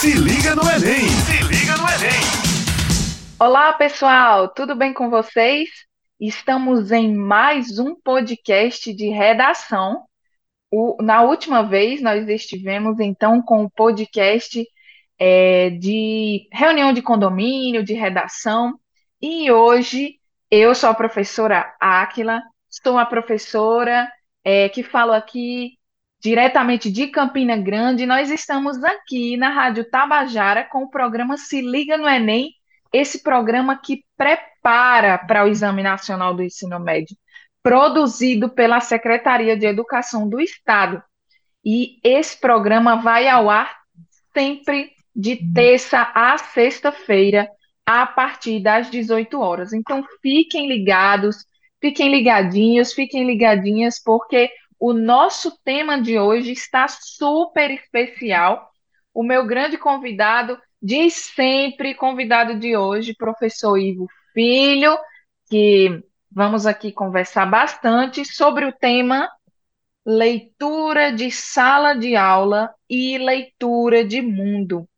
Se liga no Enem! Se liga no Enem! Olá, pessoal, tudo bem com vocês? Estamos em mais um podcast de redação. O- na última vez, nós estivemos então com o podcast é, de reunião de condomínio, de redação, e hoje eu sou a professora Áquila, sou a professora é, que falo aqui diretamente de Campina Grande. Nós estamos aqui na Rádio Tabajara com o programa Se Liga no Enem, esse programa que prepara para o Exame Nacional do Ensino Médio, produzido pela Secretaria de Educação do Estado. E esse programa vai ao ar sempre de terça a sexta-feira, a partir das 18 horas. Então, fiquem ligados, fiquem ligadinhos, fiquem ligadinhas, porque o nosso tema de hoje está super especial. O meu grande convidado de sempre, convidado de hoje, professor Ivo Filho, que vamos aqui conversar bastante sobre o tema leitura de sala de aula e leitura de mundo.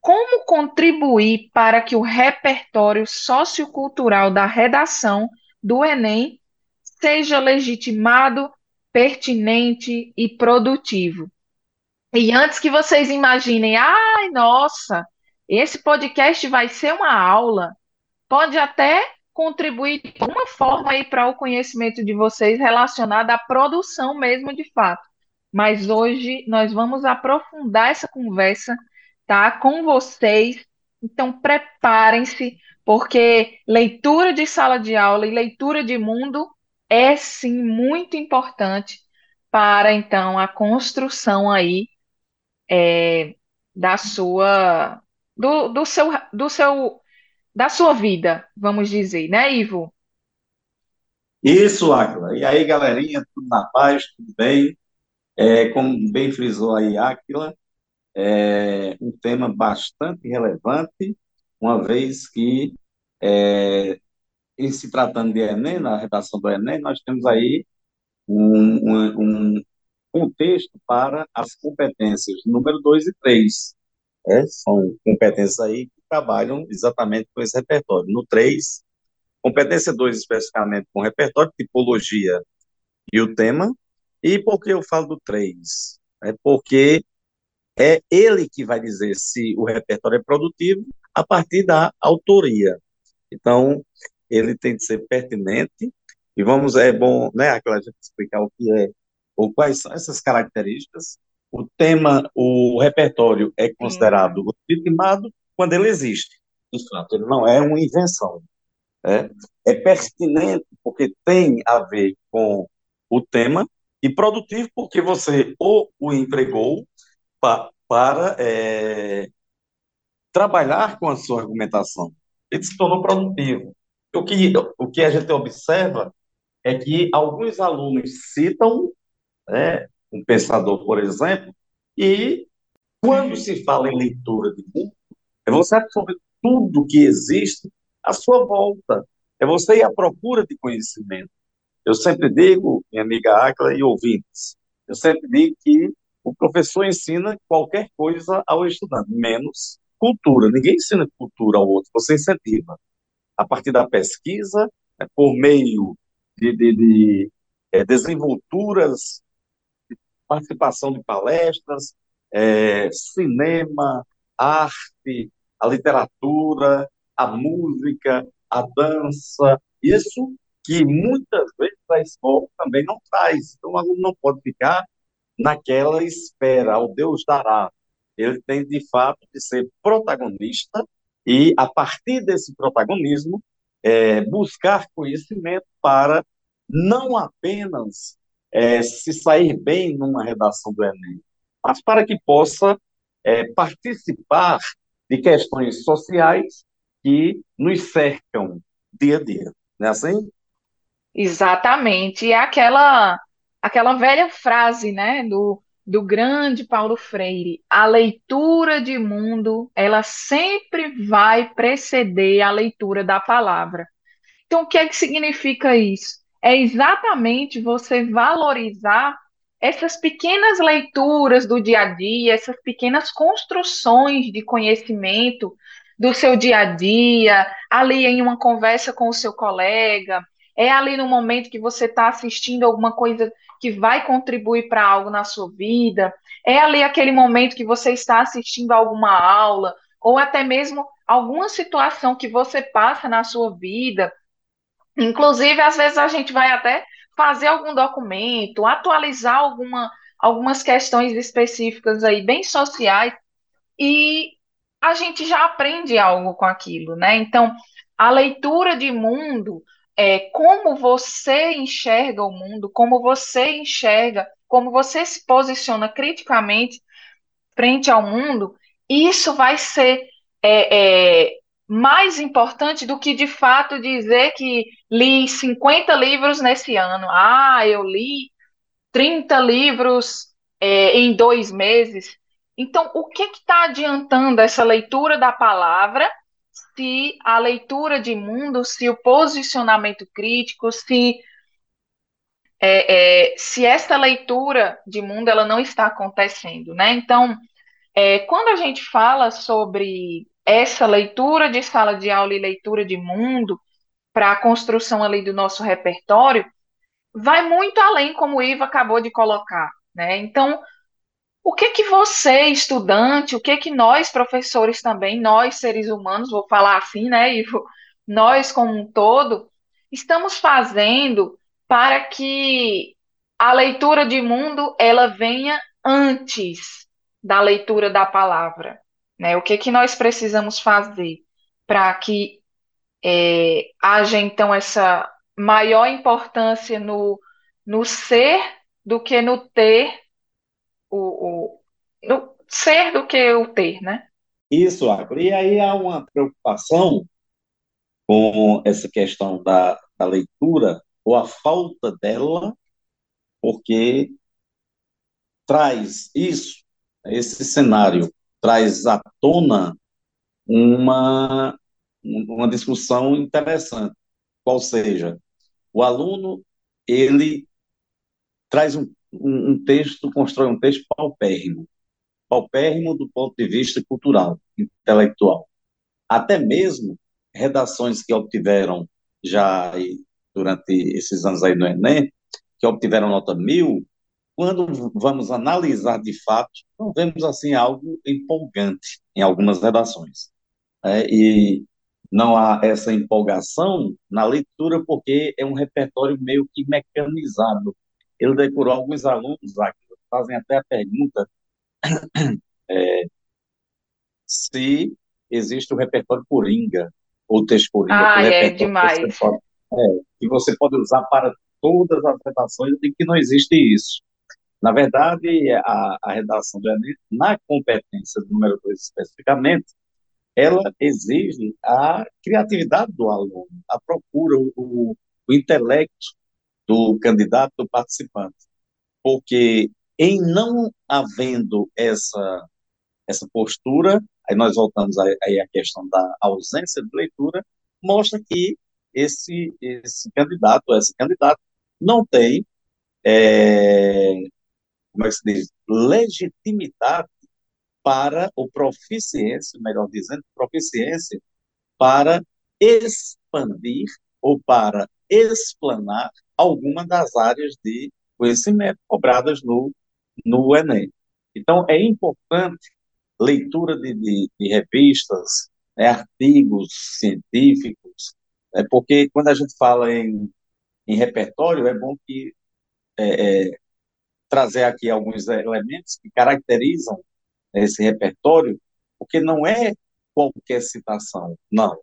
Como contribuir para que o repertório sociocultural da redação do Enem seja legitimado, pertinente e produtivo? E antes que vocês imaginem, ai, nossa, esse podcast vai ser uma aula, pode até contribuir de alguma forma aí para o conhecimento de vocês relacionado à produção mesmo de fato. Mas hoje nós vamos aprofundar essa conversa, tá, com vocês. Então preparem-se, porque leitura de sala de aula e leitura de mundo é sim muito importante para então a construção aí é, da sua do, do seu do seu da sua vida, vamos dizer, né, Ivo? Isso, Áquila. E aí, galerinha, tudo na paz, tudo bem? É, como bem frisou aí, Áquila, é um tema bastante relevante, uma vez que, é, em se tratando de Enem, na redação do Enem, nós temos aí um, um, um contexto para as competências número 2 e 3. É, são competências aí que trabalham exatamente com esse repertório. No 3, competência 2 especificamente com repertório, tipologia e o tema. E por que eu falo do 3? É porque é ele que vai dizer se o repertório é produtivo a partir da autoria. Então, ele tem de ser pertinente, e vamos, é bom, né, aquela gente explicar o que é, ou quais são essas características. O tema, o repertório é considerado legitimado quando ele existe. Fato, ele não é uma invenção. né? É pertinente porque tem a ver com o tema, e produtivo porque você ou o empregou pa- para é, trabalhar com a sua argumentação. Ele se tornou produtivo. O que, o que a gente observa é que alguns alunos citam, né, um pensador, por exemplo, e quando se fala em leitura de mundo, é você absorver tudo que existe à sua volta. É você ir à procura de conhecimento. Eu sempre digo, minha amiga Áquila e ouvintes, eu sempre digo que o professor ensina qualquer coisa ao estudante, menos cultura. Ninguém ensina cultura ao outro, você incentiva. A partir da pesquisa, né, por meio de, de, de eh, desenvolturas, participação de palestras, eh, cinema, arte, a literatura, a música, a dança, isso que muitas vezes a escola também não traz. Então, o aluno não pode ficar naquela espera, o Deus dará. Ele tem, de fato, de ser protagonista e, a partir desse protagonismo, eh, buscar conhecimento para não apenas eh, se sair bem numa redação do Enem, mas para que possa eh, participar de questões sociais que nos cercam dia a dia. Não é assim? Exatamente. E é aquela, aquela velha frase, né, do, do grande Paulo Freire, a leitura de mundo, ela sempre vai preceder a leitura da palavra. Então, o que é que significa isso? É exatamente você valorizar essas pequenas leituras do dia a dia, essas pequenas construções de conhecimento do seu dia a dia, ali em uma conversa com o seu colega, é ali no momento que você está assistindo alguma coisa que vai contribuir para algo na sua vida, é ali aquele momento que você está assistindo alguma aula, ou até mesmo alguma situação que você passa na sua vida. Inclusive, às vezes a gente vai até fazer algum documento, atualizar alguma, algumas questões específicas aí, bem sociais, e a gente já aprende algo com aquilo, né? Então, a leitura de mundo é como você enxerga o mundo, como você enxerga, como você se posiciona criticamente frente ao mundo, isso vai ser é, é, mais importante do que de fato dizer que li 50 livros nesse ano. Ah, eu li 30 livros é, em dois meses. Então, o que está adiantando essa leitura da palavra se a leitura de mundo, se o posicionamento crítico, se é, é, se essa leitura de mundo ela não está acontecendo, né? Então, é, quando a gente fala sobre essa leitura de sala de aula e leitura de mundo para a construção ali do nosso repertório, vai muito além, como o Iva acabou de colocar, né? Então, o que que você, estudante, o que que nós, professores também, nós, seres humanos, vou falar assim, né, Ivo, nós como um todo, estamos fazendo para que a leitura de mundo ela venha antes da leitura da palavra, né? O que que nós precisamos fazer para que é, haja então essa maior importância no, no ser do que no ter, o, o no ser do que o ter, né? Isso, Acro. E aí há uma preocupação com essa questão da, da leitura, ou a falta dela, porque traz isso, esse cenário, traz à tona uma, uma discussão interessante, qual seja, o aluno, ele traz um, um, um texto, constrói um texto paupérrimo, paupérrimo do ponto de vista cultural, intelectual. Até mesmo redações que obtiveram já durante esses anos aí no Enem, que obtiveram nota mil, quando vamos analisar de fato, não vemos assim algo empolgante em algumas redações. É, e não há essa empolgação na leitura porque é um repertório meio que mecanizado. Ele decorou alguns alunos aqui, fazem até a pergunta é, se existe o repertório Coringa, ou texto Coringa. Ah, é demais. Que você, pode, é, que você pode usar para todas as redações e que não existe isso. Na verdade, a, a redação do Enem, na competência do número 2 especificamente, ela exige a criatividade do aluno, a procura, o, o intelecto do candidato, do participante. Porque em não havendo essa, essa postura, aí nós voltamos aí à questão da ausência de leitura, mostra que esse, esse candidato, esse candidato, não tem, é, como é que se diz, legitimidade para o proficiência, melhor dizendo, proficiência para expandir ou para explanar alguma das áreas de conhecimento cobradas no, no Enem. Então, é importante leitura de, de, de revistas, né, artigos científicos, é porque quando a gente fala em, em repertório, é bom que é, é, trazer aqui alguns elementos que caracterizam esse repertório, porque não é qualquer citação, não.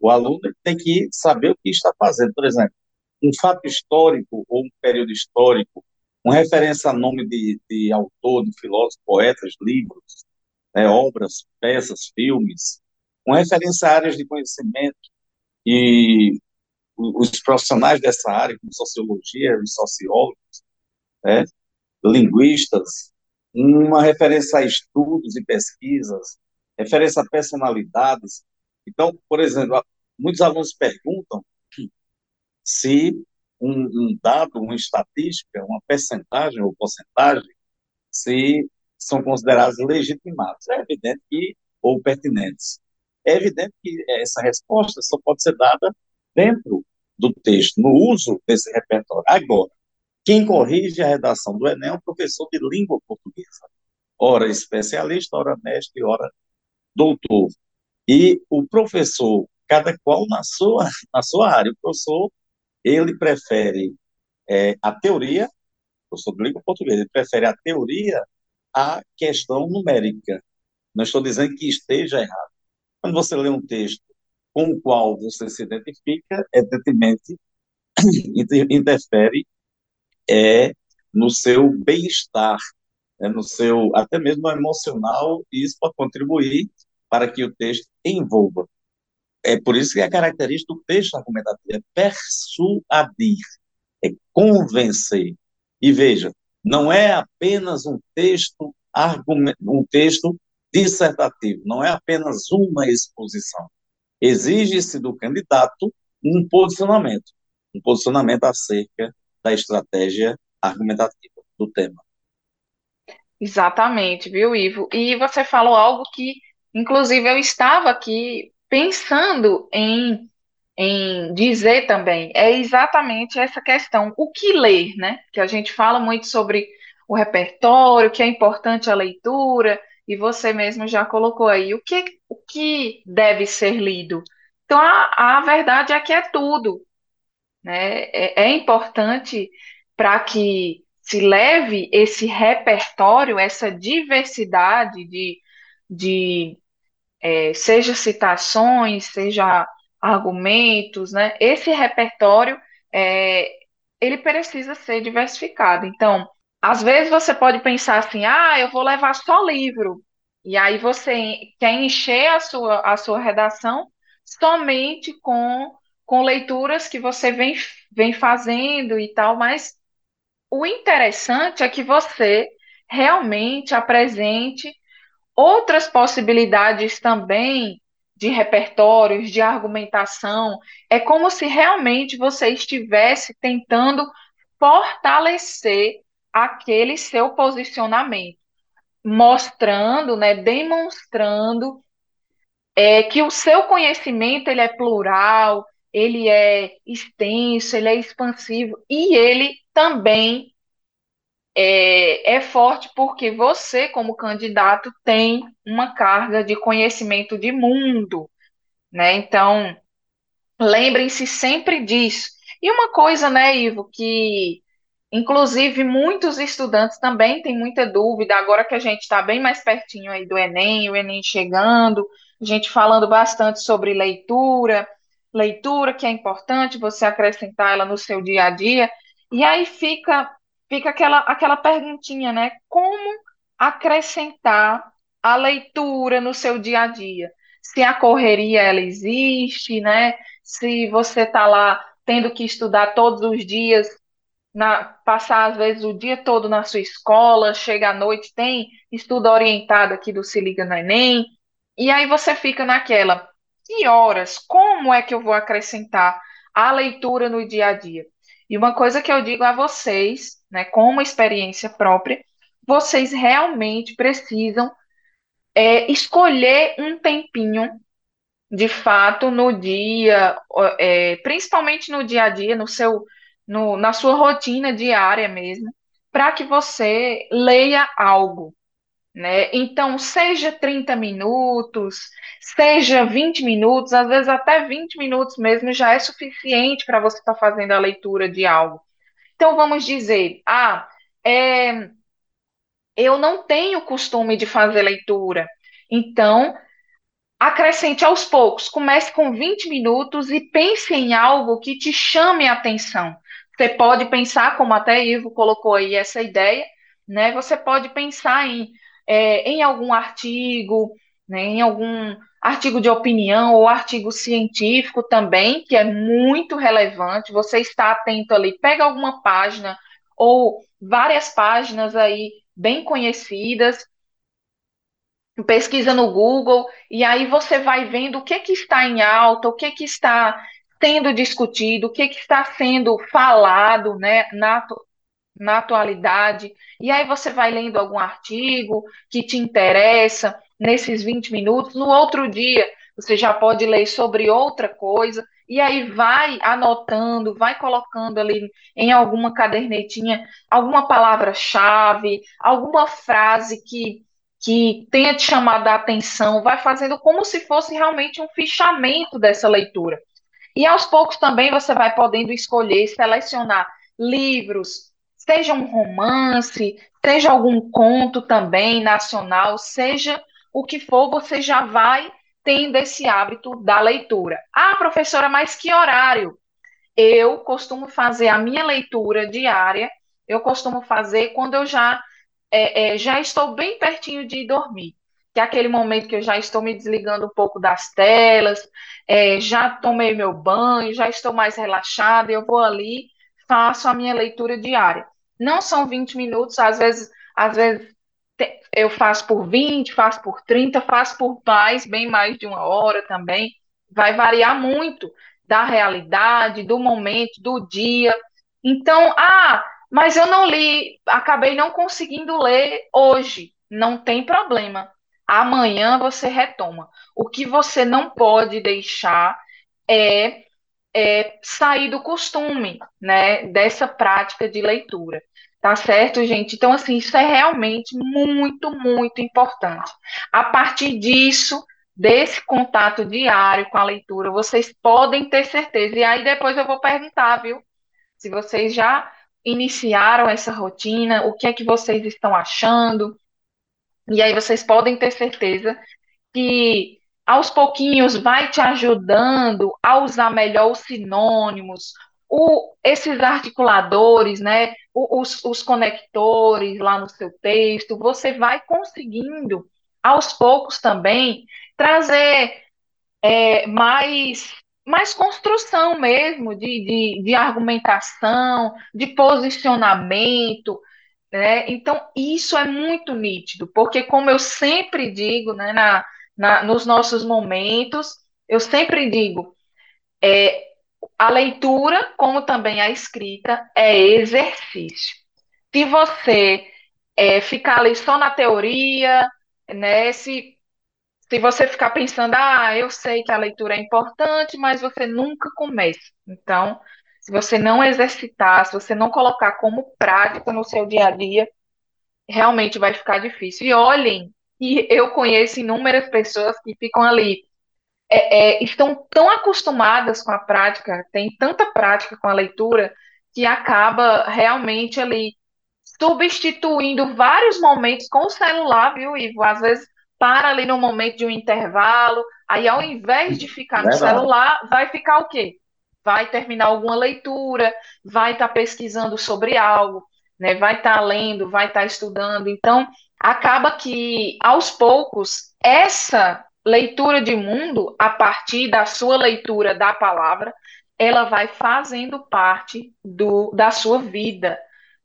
O aluno tem que saber o que está fazendo. Por exemplo, um fato histórico ou um período histórico, uma referência a nome de, de autor, de filósofo, poetas, livros, né, obras, peças, filmes, uma referência a áreas de conhecimento e os profissionais dessa área, como sociologia, os sociólogos, né, linguistas, uma referência a estudos e pesquisas, referência a personalidades. Então, por exemplo, muitos alunos perguntam se um, um dado, uma estatística, uma percentagem ou porcentagem, se são considerados legitimados. É evidente que, ou pertinentes. É evidente que essa resposta só pode ser dada dentro do texto, no uso desse repertório. Agora, quem corrige a redação do Enem é um professor de língua portuguesa, ora especialista, ora mestre, ora doutor. E o professor, cada qual na sua, na sua área, o professor, ele prefere é, a teoria, o professor de língua portuguesa, ele prefere a teoria à questão numérica. Não estou dizendo que esteja errado. Quando você lê um texto com o qual você se identifica, evidentemente, interfere é, no seu bem-estar, é, no seu, até mesmo emocional, e isso pode contribuir para que o texto envolva. É por isso que a característica do texto argumentativo é persuadir, é convencer. E veja, não é apenas um texto um texto dissertativo, não é apenas uma exposição. Exige-se do candidato um posicionamento, um posicionamento acerca da estratégia argumentativa do tema. Exatamente, viu, Ivo? E você falou algo que, inclusive, eu estava aqui pensando em, em dizer também. É exatamente essa questão, o que ler, né? Que a gente fala muito sobre o repertório, que é importante a leitura, e você mesmo já colocou aí o que, o que deve ser lido. Então, a, a verdade é que é tudo. Né? É, é importante para que se leve esse repertório, essa diversidade de, de é, seja citações, seja argumentos, né? Esse repertório é, ele precisa ser diversificado. Então, às vezes você pode pensar assim, ah, eu vou levar só livro, e aí você quer encher a sua, a sua redação somente com, com leituras que você vem, vem fazendo e tal, mas o interessante é que você realmente apresente outras possibilidades também de repertórios, de argumentação. É como se realmente você estivesse tentando fortalecer aquele seu posicionamento, mostrando, né, demonstrando é, que o seu conhecimento ele é plural, ele é extenso, ele é expansivo e ele também é, é forte porque você, como candidato, tem uma carga de conhecimento de mundo, né? Então, lembrem-se sempre disso. E uma coisa, né, Ivo, que inclusive muitos estudantes também têm muita dúvida, agora que a gente está bem mais pertinho aí do Enem, o Enem chegando, a gente falando bastante sobre leitura, leitura que é importante você acrescentar ela no seu dia a dia, e aí fica fica aquela, aquela perguntinha, né? Como acrescentar a leitura no seu dia a dia? Se a correria ela existe, né? Se você está lá tendo que estudar todos os dias, na, passar às vezes o dia todo na sua escola, chega à noite, tem estudo orientado aqui do Se Liga no Enem, e aí você fica naquela, que horas? Como é que eu vou acrescentar a leitura no dia a dia? E uma coisa que eu digo a vocês, né, com uma experiência própria, vocês realmente precisam é, escolher um tempinho, de fato, no dia, é, principalmente no dia a dia, no seu, no, na sua rotina diária mesmo, para que você leia algo. Né? Então, seja 30 minutos, seja 20 minutos, às vezes até 20 minutos mesmo já é suficiente para você estar tá fazendo a leitura de algo. Então, vamos dizer, ah, é, eu não tenho costume de fazer leitura. Então, acrescente aos poucos. Comece com 20 minutos e pense em algo que te chame a atenção. Você pode pensar, como até Ivo colocou aí essa ideia, né? Você pode pensar em, é, em algum artigo, né, em algum artigo de opinião ou artigo científico também, que é muito relevante. Você está atento ali, pega alguma página ou várias páginas aí bem conhecidas, pesquisa no Google e aí você vai vendo o que que está em alta, o que que está sendo discutido, o que, que está sendo falado né, na, na atualidade. E aí você vai lendo algum artigo que te interessa nesses 20 minutos. No outro dia, você já pode ler sobre outra coisa. E aí vai anotando, vai colocando ali em alguma cadernetinha alguma palavra-chave, alguma frase que, que tenha te chamado a atenção, vai fazendo como se fosse realmente um fichamento dessa leitura. E aos poucos também você vai podendo escolher, selecionar livros, seja um romance, seja algum conto também nacional, seja o que for, você já vai tendo esse hábito da leitura. Ah, professora, mas que horário? Eu costumo fazer a minha leitura diária, eu costumo fazer quando eu já, é, é, já estou bem pertinho de dormir que é aquele momento que eu já estou me desligando um pouco das telas, é, já tomei meu banho, já estou mais relaxada, eu vou ali, faço a minha leitura diária. Não são 20 minutos, às vezes, às vezes eu faço por 20, faço por 30, faço por mais, bem mais de uma hora também. Vai variar muito da realidade, do momento, do dia. Então, ah, mas eu não li, acabei não conseguindo ler hoje. Não tem problema amanhã você retoma. O que você não pode deixar é, é sair do costume, né, dessa prática de leitura. Tá certo, gente? Então, assim, isso é realmente muito, muito importante. A partir disso, desse contato diário com a leitura, vocês podem ter certeza. E aí depois eu vou perguntar, viu? Se vocês já iniciaram essa rotina, o que é que vocês estão achando? E aí vocês podem ter certeza que aos pouquinhos vai te ajudando a usar melhor os sinônimos, o, esses articuladores, né, os, os conectores lá no seu texto, você vai conseguindo, aos poucos também, trazer é, mais, mais construção mesmo de, de, de argumentação, de posicionamento, né? Então, isso é muito nítido, porque, como eu sempre digo, né, na, na, nos nossos momentos, eu sempre digo, é, a leitura, como também a escrita, é exercício. Se você é, ficar ali só na teoria, né, se, se você ficar pensando, ah, eu sei que a leitura é importante, mas você nunca começa. Então, se você não exercitar, se você não colocar como prática no seu dia a dia, realmente vai ficar difícil. E olhem, e eu conheço inúmeras pessoas que ficam ali, é, é, estão tão acostumadas com a prática, tem tanta prática com a leitura, que acaba realmente ali substituindo vários momentos com o celular, viu, Ivo? Às vezes para ali no momento de um intervalo, aí ao invés de ficar no celular, vai ficar o quê? vai terminar alguma leitura, vai estar tá pesquisando sobre algo, né? vai estar tá lendo, vai estar tá estudando. Então, acaba que, aos poucos, essa leitura de mundo, a partir da sua leitura da palavra, ela vai fazendo parte do, da sua vida.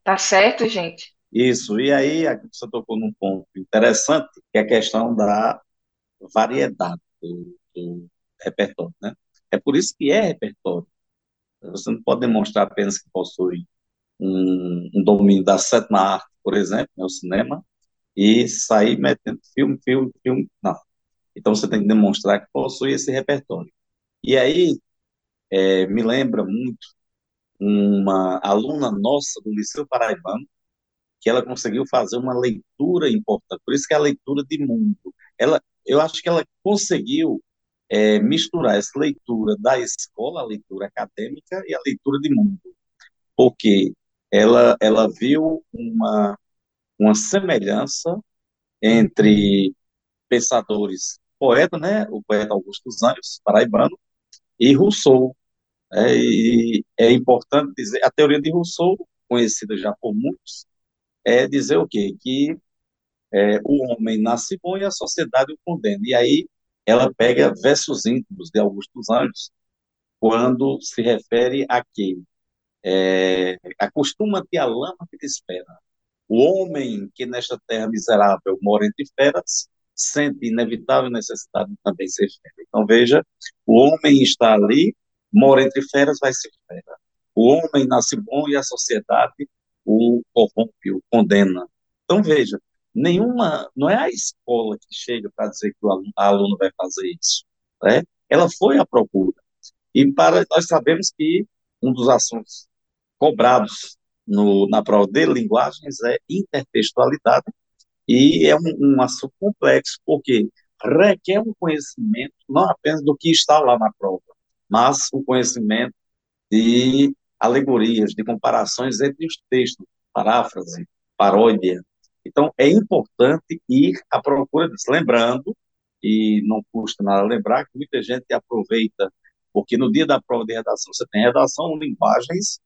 Tá certo, gente? Isso, e aí você tocou num ponto interessante, que é a questão da variedade do, do repertório, né? É por isso que é repertório. Você não pode demonstrar apenas que possui um, um domínio da sétima arte, por exemplo, né, o cinema, e sair metendo filme, filme, filme. Não. Então você tem que demonstrar que possui esse repertório. E aí, é, me lembra muito uma aluna nossa do Liceu Paraibano, que ela conseguiu fazer uma leitura importante, por isso que é a leitura de mundo. Ela, eu acho que ela conseguiu é, misturar essa leitura da escola, a leitura acadêmica e a leitura de mundo, porque ela, ela viu uma, uma semelhança entre pensadores, poeta, né, o poeta Augusto dos Anjos, paraibano, e Rousseau. É, e é importante dizer, a teoria de Rousseau, conhecida já por muitos, é dizer o quê? Que é, o homem nasce bom e a sociedade o condena. E aí ela pega versos íntimos de Augusto dos Anjos, quando se refere a que é, acostuma-te a lama que te espera. O homem que nesta terra miserável mora entre feras, sente inevitável necessidade de também ser fera. Então, veja, o homem está ali mora entre feras vai ser fera. O homem nasce bom e a sociedade o corrompe, o condena. Então, veja, nenhuma, não é a escola que chega para dizer que o aluno, aluno vai fazer isso, né? Ela foi à procura. E para, nós sabemos que um dos assuntos cobrados no, na prova de linguagens é intertextualidade, e é um, um assunto complexo, porque requer um conhecimento não apenas do que está lá na prova, mas o conhecimento de alegorias, de comparações entre os textos, paráfrase, paródia. Então, é importante ir à procura disso. Lembrando, e não custa nada lembrar, que muita gente aproveita, porque no dia da prova de redação você tem redação, linguagens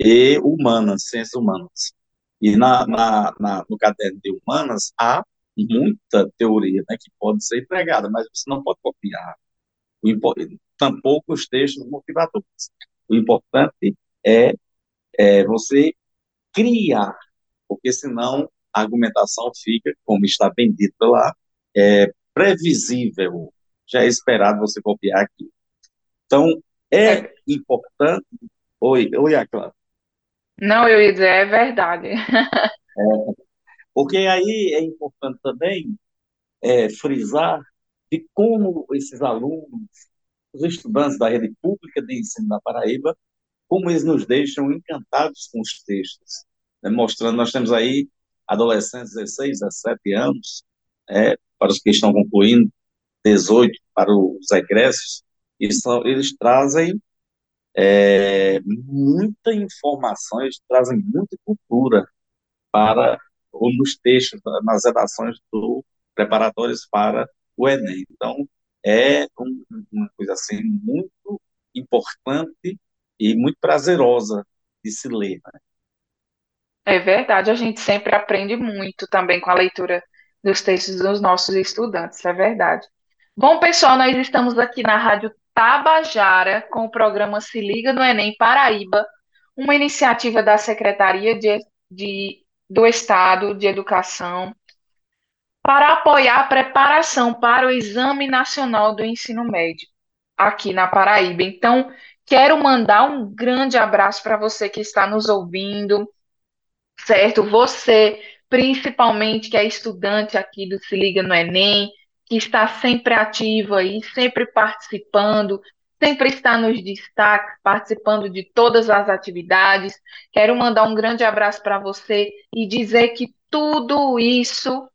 e humanas, ciências humanas. E na, na, na, no caderno de humanas há muita teoria né, que pode ser empregada, mas você não pode copiar. O, tampouco os textos motivadores. O importante é, é você criar, porque senão a argumentação fica, como está bem dito lá, é, previsível. Já é esperado você copiar aqui. Então, é, é. importante. Oi, oi, Acla. Não, eu ia dizer, é verdade. é, porque aí é importante também é, frisar de como esses alunos, os estudantes da rede pública de ensino da Paraíba, como eles nos deixam encantados com os textos, né, mostrando, nós temos aí adolescentes de 16, 17 anos, é, para os que estão concluindo, 18 para os egressos, e são, eles trazem é, muita informação, eles trazem muita cultura para nos textos, nas redações do preparatórios para o Enem. Então, é um, uma coisa assim muito importante e muito prazerosa de se ler. Né? É verdade, a gente sempre aprende muito também com a leitura dos textos dos nossos estudantes, é verdade. Bom, pessoal, nós estamos aqui na Rádio Tabajara com o programa Se Liga no Enem Paraíba, uma iniciativa da Secretaria de, de, do Estado de Educação para apoiar a preparação para o Exame Nacional do Ensino Médio aqui na Paraíba. Então, Quero mandar um grande abraço para você que está nos ouvindo, certo? Você, principalmente que é estudante aqui do Se Liga no Enem, que está sempre ativo aí, sempre participando, sempre está nos destaques, participando de todas as atividades. Quero mandar um grande abraço para você e dizer que tudo isso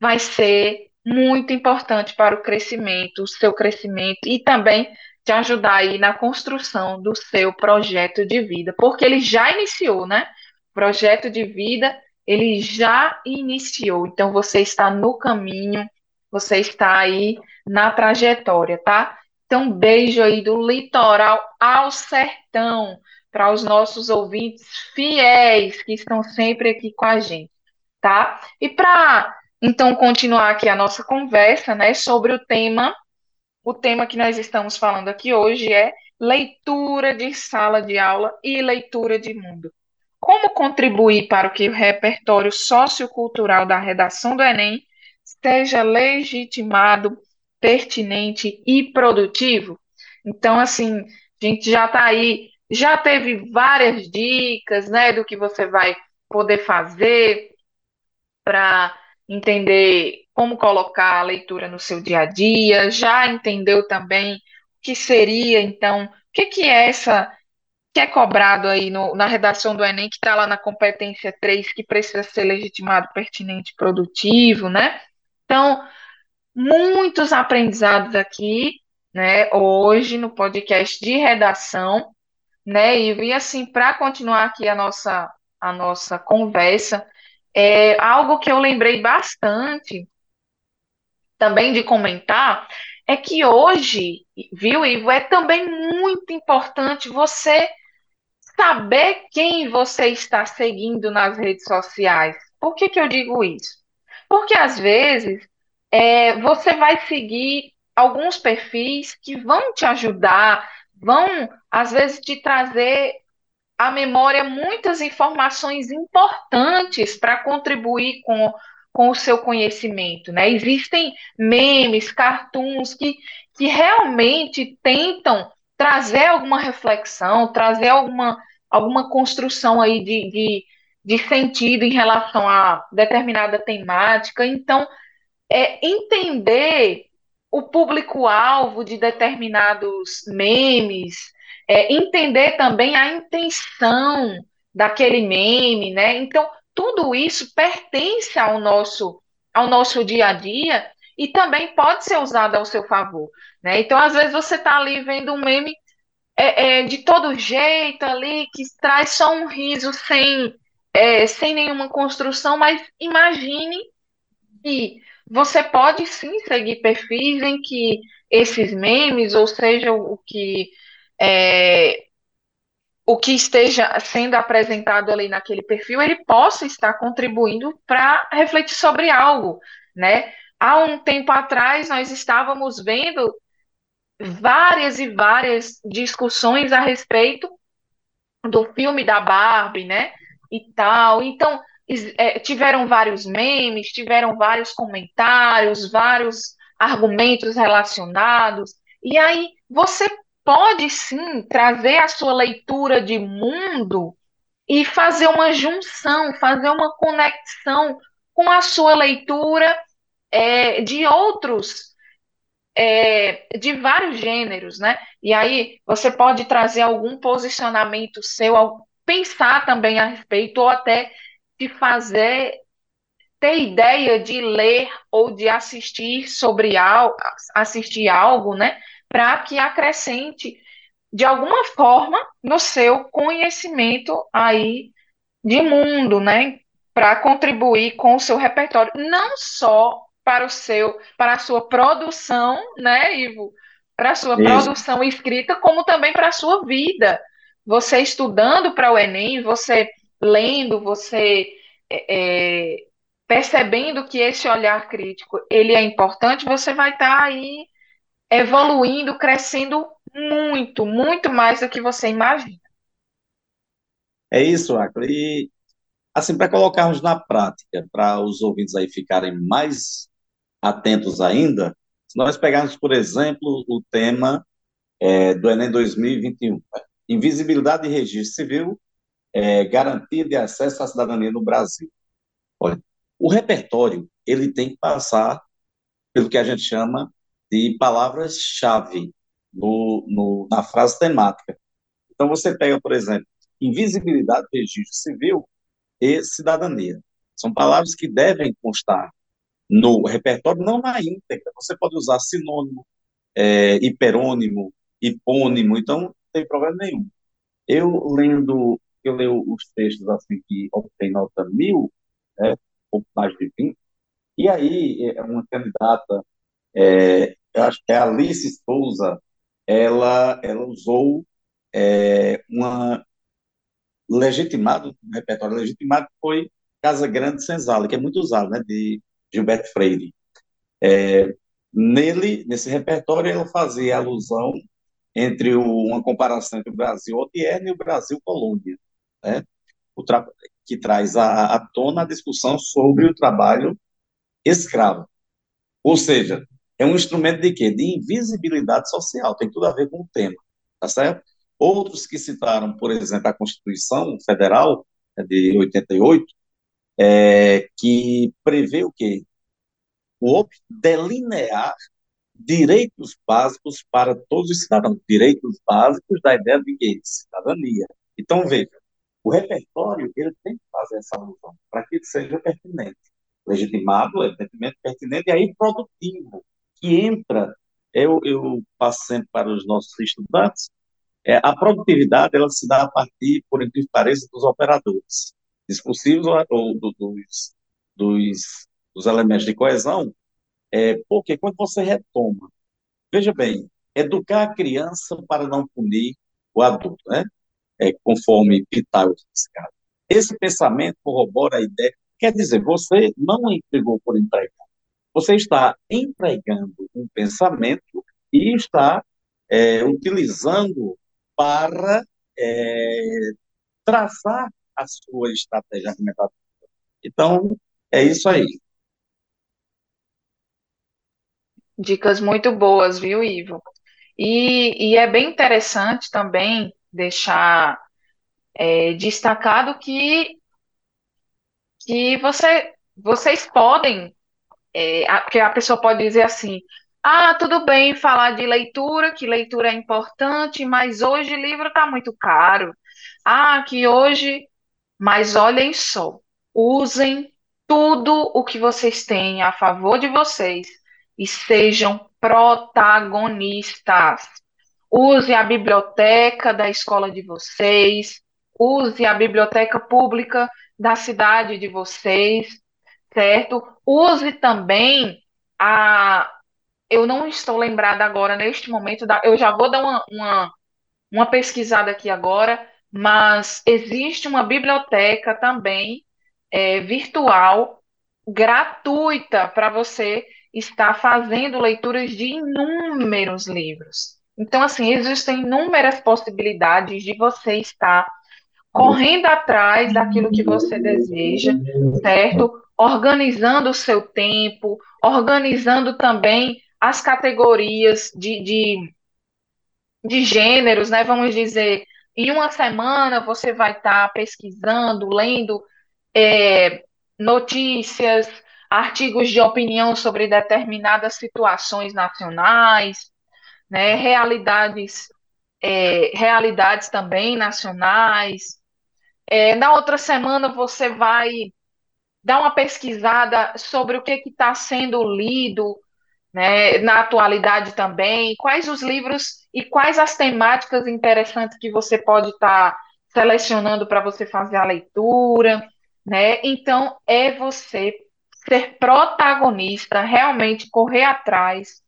vai ser muito importante para o crescimento, o seu crescimento e também te ajudar aí na construção do seu projeto de vida, porque ele já iniciou, né? Projeto de vida, ele já iniciou. Então você está no caminho, você está aí na trajetória, tá? Então beijo aí do litoral ao sertão para os nossos ouvintes fiéis que estão sempre aqui com a gente, tá? E para então continuar aqui a nossa conversa, né, sobre o tema o tema que nós estamos falando aqui hoje é leitura de sala de aula e leitura de mundo. Como contribuir para que o repertório sociocultural da redação do Enem seja legitimado, pertinente e produtivo? Então, assim, a gente já está aí, já teve várias dicas, né, do que você vai poder fazer para entender como colocar a leitura no seu dia a dia, já entendeu também o que seria, então, o que, que é essa que é cobrado aí no, na redação do Enem, que está lá na competência 3, que precisa ser legitimado, pertinente, produtivo, né? Então, muitos aprendizados aqui, né, hoje no podcast de redação, né? E, assim, para continuar aqui a nossa, a nossa conversa, é algo que eu lembrei bastante também de comentar é que hoje, viu, Ivo, é também muito importante você saber quem você está seguindo nas redes sociais. Por que, que eu digo isso? Porque às vezes é, você vai seguir alguns perfis que vão te ajudar, vão às vezes te trazer à memória muitas informações importantes para contribuir com com o seu conhecimento, né? Existem memes, cartoons que, que realmente tentam trazer alguma reflexão, trazer alguma, alguma construção aí de, de, de sentido em relação a determinada temática. Então, é entender o público-alvo de determinados memes, é, entender também a intenção daquele meme, né? Então, tudo isso pertence ao nosso, ao nosso dia a dia e também pode ser usado ao seu favor, né? Então, às vezes você está ali vendo um meme é, é, de todo jeito ali, que traz só um riso sem, é, sem nenhuma construção, mas imagine que você pode sim seguir perfis em que esses memes, ou seja, o que é, o que esteja sendo apresentado ali naquele perfil, ele possa estar contribuindo para refletir sobre algo, né? Há um tempo atrás nós estávamos vendo várias e várias discussões a respeito do filme da Barbie, né? E tal. Então, é, tiveram vários memes, tiveram vários comentários, vários argumentos relacionados. E aí você pode sim trazer a sua leitura de mundo e fazer uma junção, fazer uma conexão com a sua leitura é, de outros, é, de vários gêneros, né? E aí você pode trazer algum posicionamento seu, pensar também a respeito, ou até de fazer ter ideia de ler ou de assistir sobre algo, assistir algo, né, para que acrescente de alguma forma no seu conhecimento aí de mundo, né, para contribuir com o seu repertório, não só para o seu, para a sua produção, né, Ivo, para a sua Isso. produção escrita, como também para a sua vida. Você estudando para o Enem, você lendo, você é, é, percebendo que esse olhar crítico ele é importante, você vai estar tá aí evoluindo, crescendo muito, muito mais do que você imagina. É isso, Acre. E, assim, para colocarmos na prática, para os ouvintes aí ficarem mais atentos ainda, se nós pegarmos, por exemplo, o tema é, do Enem 2021, né? Invisibilidade de registro civil é, garantia de acesso à cidadania no Brasil. Olha, o repertório ele tem que passar pelo que a gente chama de palavras-chave no, no, na frase temática. Então, você pega, por exemplo, invisibilidade, registro civil e cidadania. São palavras que devem constar no repertório, não na íntegra. Você pode usar sinônimo, é, hiperônimo, hipônimo, então tem problema nenhum. Eu lendo eu leio os textos assim que obtém nota mil, né, pouco mais de 20, e aí é uma candidata, é, eu acho que é Alice Souza, ela, ela usou é, uma legitimado, um repertório legitimado foi Casa Grande Senzala, que é muito usado, né, de Gilberto Freire. É, nele, nesse repertório, ela fazia alusão entre o, uma comparação entre o Brasil odierno e o Brasil colônia né, que traz à, à tona a discussão sobre o trabalho escravo. Ou seja, é um instrumento de quê? De invisibilidade social, tem tudo a ver com o tema, tá certo? Outros que citaram, por exemplo, a Constituição Federal né, de 88, é, que prevê o quê? O delinear direitos básicos para todos os cidadãos, direitos básicos da ideia de quê? Cidadania. Então, veja, o repertório, ele tem que fazer essa alusão, para que ele seja pertinente. Legitimado, evidentemente pertinente, e aí produtivo, que entra, eu, eu passo sempre para os nossos estudantes, é, a produtividade, ela se dá a partir, por incrível que pareça, dos operadores discursivos ou, ou do, dos, dos, dos elementos de coesão, é, porque quando você retoma, veja bem, educar a criança para não punir o adulto, né? é, conforme Pitágoras. Esse pensamento corrobora a ideia, quer dizer, você não entregou por entregar, você está empregando um pensamento e está é, utilizando para é, traçar a sua estratégia argumentativa. Então, é isso aí. Dicas muito boas, viu, Ivo? E, e é bem interessante também deixar é, destacado que, que você, vocês podem, é, a, porque a pessoa pode dizer assim, ah, tudo bem falar de leitura, que leitura é importante, mas hoje livro está muito caro. Ah, que hoje. Mas olhem só, usem tudo o que vocês têm a favor de vocês e sejam protagonistas. Use a biblioteca da escola de vocês, use a biblioteca pública da cidade de vocês, certo? Use também a. Eu não estou lembrada agora, neste momento, da... eu já vou dar uma, uma, uma pesquisada aqui agora, mas existe uma biblioteca também é, virtual, gratuita, para você estar fazendo leituras de inúmeros livros. Então, assim, existem inúmeras possibilidades de você estar correndo atrás daquilo que você deseja, certo? Organizando o seu tempo, organizando também as categorias de, de, de gêneros, né? Vamos dizer, em uma semana você vai estar pesquisando, lendo é, notícias, artigos de opinião sobre determinadas situações nacionais, né? Realidades, é, realidades também nacionais. É, na outra semana você vai dar uma pesquisada sobre o que está sendo lido né, na atualidade também, quais os livros e quais as temáticas interessantes que você pode estar tá selecionando para você fazer a leitura, né? Então é você ser protagonista, realmente correr atrás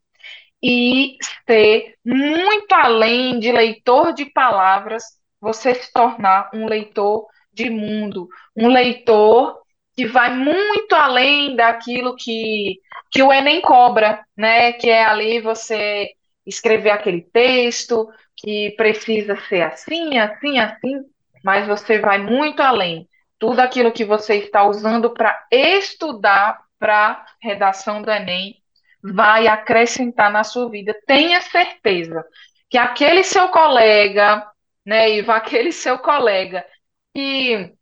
e ser muito além de leitor de palavras, você se tornar um leitor de mundo, um leitor que vai muito além daquilo que, que o Enem cobra, né? Que é ali você escrever aquele texto que precisa ser assim, assim, assim, mas você vai muito além. Tudo aquilo que você está usando para estudar para redação do Enem vai acrescentar na sua vida. Tenha certeza que aquele seu colega, né, Iva, aquele seu colega que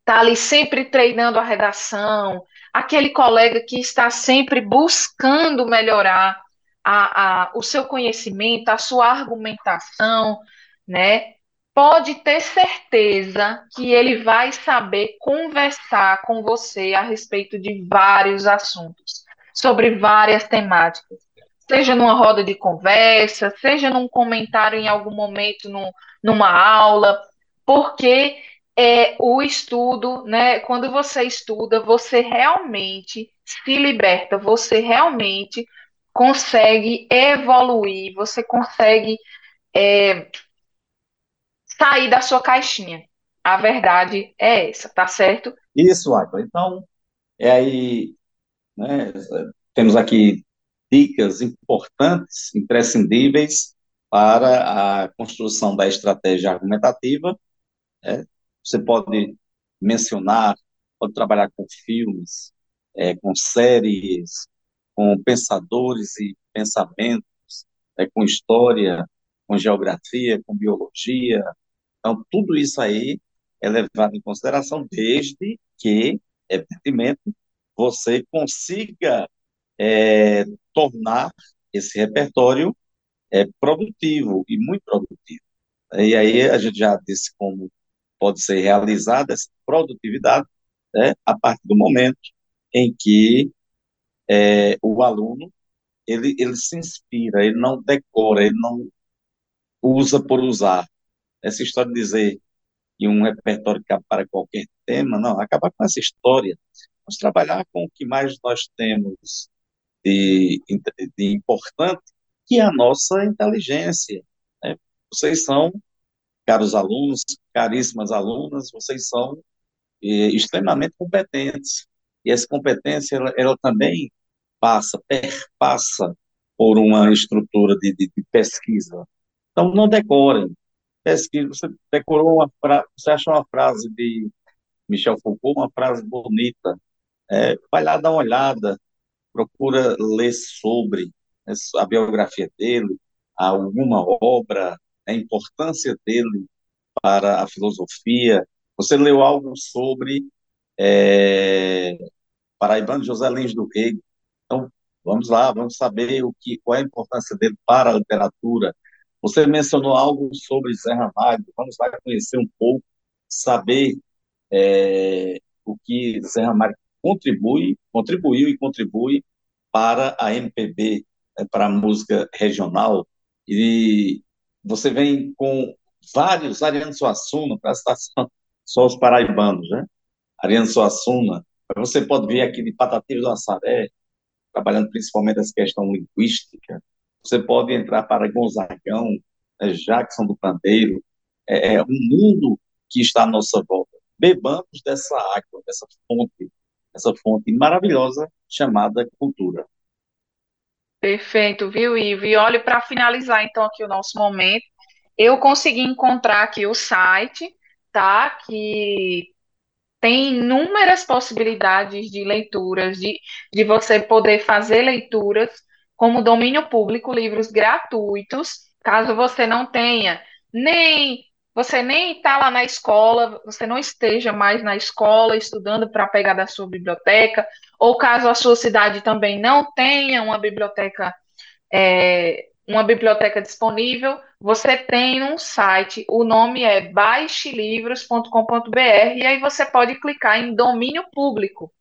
está ali sempre treinando a redação, aquele colega que está sempre buscando melhorar a, a, o seu conhecimento, a sua argumentação, né? Pode ter certeza que ele vai saber conversar com você a respeito de vários assuntos sobre várias temáticas, seja numa roda de conversa, seja num comentário em algum momento no, numa aula, porque é o estudo, né? Quando você estuda, você realmente se liberta, você realmente consegue evoluir, você consegue é, sair da sua caixinha. A verdade é essa, tá certo? Isso, Agla. Então, é aí né? Temos aqui dicas importantes, imprescindíveis para a construção da estratégia argumentativa. Né? Você pode mencionar, pode trabalhar com filmes, é, com séries, com pensadores e pensamentos, é, com história, com geografia, com biologia. Então, tudo isso aí é levado em consideração desde que, evidentemente, você consiga é, tornar esse repertório é, produtivo e muito produtivo. E aí a gente já disse como pode ser realizada essa produtividade né, a partir do momento em que é, o aluno ele, ele se inspira, ele não decora, ele não usa por usar. Essa história de dizer que um repertório cabe para qualquer tema, não, acaba com essa história. Vamos trabalhar com o que mais nós temos de, de importante, que é a nossa inteligência. Né? Vocês são, caros alunos, caríssimas alunas, vocês são eh, extremamente competentes. E essa competência, ela, ela também passa, perpassa por uma estrutura de, de, de pesquisa. Então, não decorem. Pesquisa, você decorou uma frase, você achou uma frase de Michel Foucault, uma frase bonita, é, vai lá dar uma olhada, procura ler sobre a biografia dele, alguma obra, a importância dele para a filosofia? Você leu algo sobre é, Paraibano José Lins do Rego? Então, vamos lá, vamos saber o que, qual é a importância dele para a literatura. Você mencionou algo sobre Zé Ramalho, vamos lá conhecer um pouco, saber é, o que Zé Ramalho contribui, contribuiu e contribui para a MPB, é, para a música regional, e você vem com vários, Ariano Suassuna, para a só os paraibanos, né? Ariano Suassuna, você pode ver aqui de Patativa do Assaré, trabalhando principalmente essa questão linguística, você pode entrar para Gonzagão, né, Jackson do Pandeiro, é, é um mundo que está à nossa volta. Bebamos dessa água, dessa fonte, essa fonte maravilhosa chamada cultura. Perfeito, viu, Ivo? E olhe para finalizar então aqui o nosso momento, eu consegui encontrar aqui o site, tá? Que tem inúmeras possibilidades de leituras, de, de você poder fazer leituras como domínio público, livros gratuitos, caso você não tenha nem você nem está lá na escola, você não esteja mais na escola estudando para pegar da sua biblioteca, ou caso a sua cidade também não tenha uma biblioteca, é, uma biblioteca disponível, você tem um site, o nome é baixelivros.com.br, e aí você pode clicar em domínio público.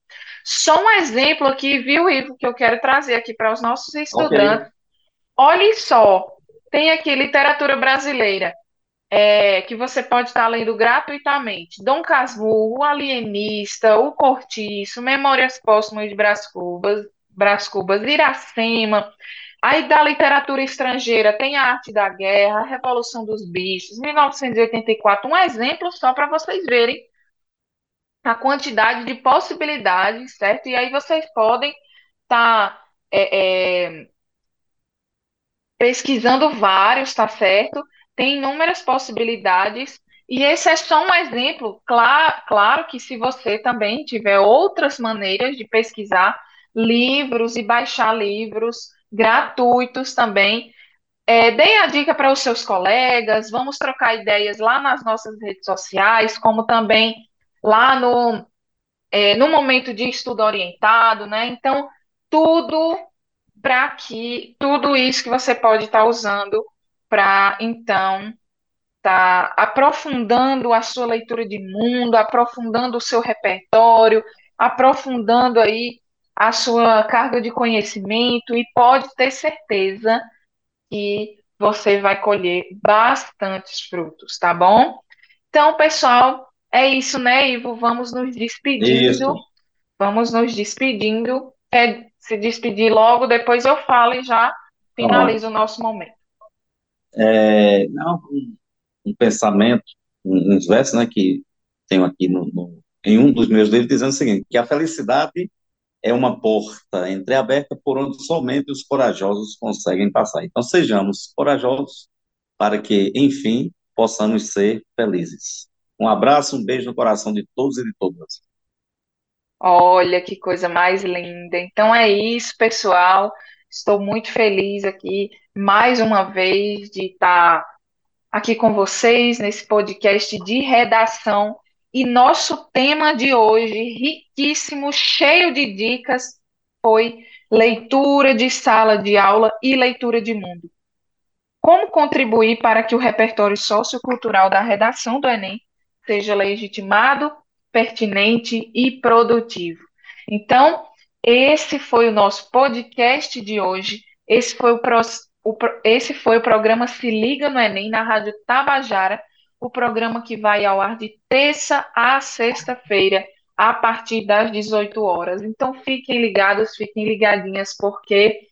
Só um exemplo aqui, viu, Ivo, que eu quero trazer aqui para os nossos estudantes. Okay. Olhe só, tem aqui literatura brasileira é, que você pode estar lendo gratuitamente. Dom Casmurro, O Alienista, O Cortiço, Memórias Póstumas de Brás Cubas, Brás Cubas, Iracema. Aí da literatura estrangeira tem a Arte da Guerra, a Revolução dos Bichos, 1984, um exemplo só para vocês verem a quantidade de possibilidades, certo? E aí vocês podem estar tá, é, é, pesquisando vários, tá certo? tem inúmeras possibilidades, e esse é só um exemplo. Claro, claro que se você também tiver outras maneiras de pesquisar livros e baixar livros gratuitos também, é, deem a dica para os seus colegas, vamos trocar ideias lá nas nossas redes sociais, como também lá no, é, no momento de estudo orientado, né? Então, tudo para que tudo isso que você pode estar tá usando para então tá aprofundando a sua leitura de mundo, aprofundando o seu repertório, aprofundando aí a sua carga de conhecimento e pode ter certeza que você vai colher bastantes frutos, tá bom? Então, pessoal, é isso, né, Ivo? Vamos nos despedindo. Isso. Vamos nos despedindo. Quer se despedir logo, depois eu falo e já finalizo o nosso momento é, não, um, um, pensamento, um, uns versos, né, que tenho aqui no, no, em um dos meus livros, dizendo o seguinte, que a felicidade é uma porta entreaberta por onde somente os corajosos conseguem passar. Então, sejamos corajosos para que, enfim, possamos ser felizes. Um abraço, um beijo no coração de todos e de todas. Olha que coisa mais linda. Então é isso, pessoal. Estou muito feliz aqui, mais uma vez, de estar aqui com vocês nesse podcast de redação. E nosso tema de hoje, riquíssimo, cheio de dicas, foi leitura de sala de aula e leitura de mundo. Como contribuir para que o repertório sociocultural da redação do Enem seja legitimado, pertinente e produtivo? Então, esse foi o nosso podcast de hoje. Esse foi o, pro, o, esse foi o programa Se Liga no Enem na Rádio Tabajara, o programa que vai ao ar de terça a sexta-feira, a partir das 18 horas. Então fiquem ligados, fiquem ligadinhas, porque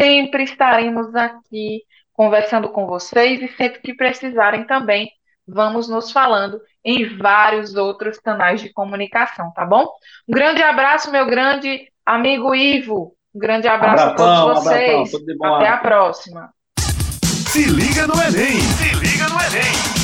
sempre estaremos aqui conversando com vocês e sempre que precisarem também, vamos nos falando em vários outros canais de comunicação, tá bom? Um grande abraço, meu grande amigo Ivo. Um grande abraço abração, a todos vocês. Abração, Até a próxima. Se liga no Enem! Se liga no Enem!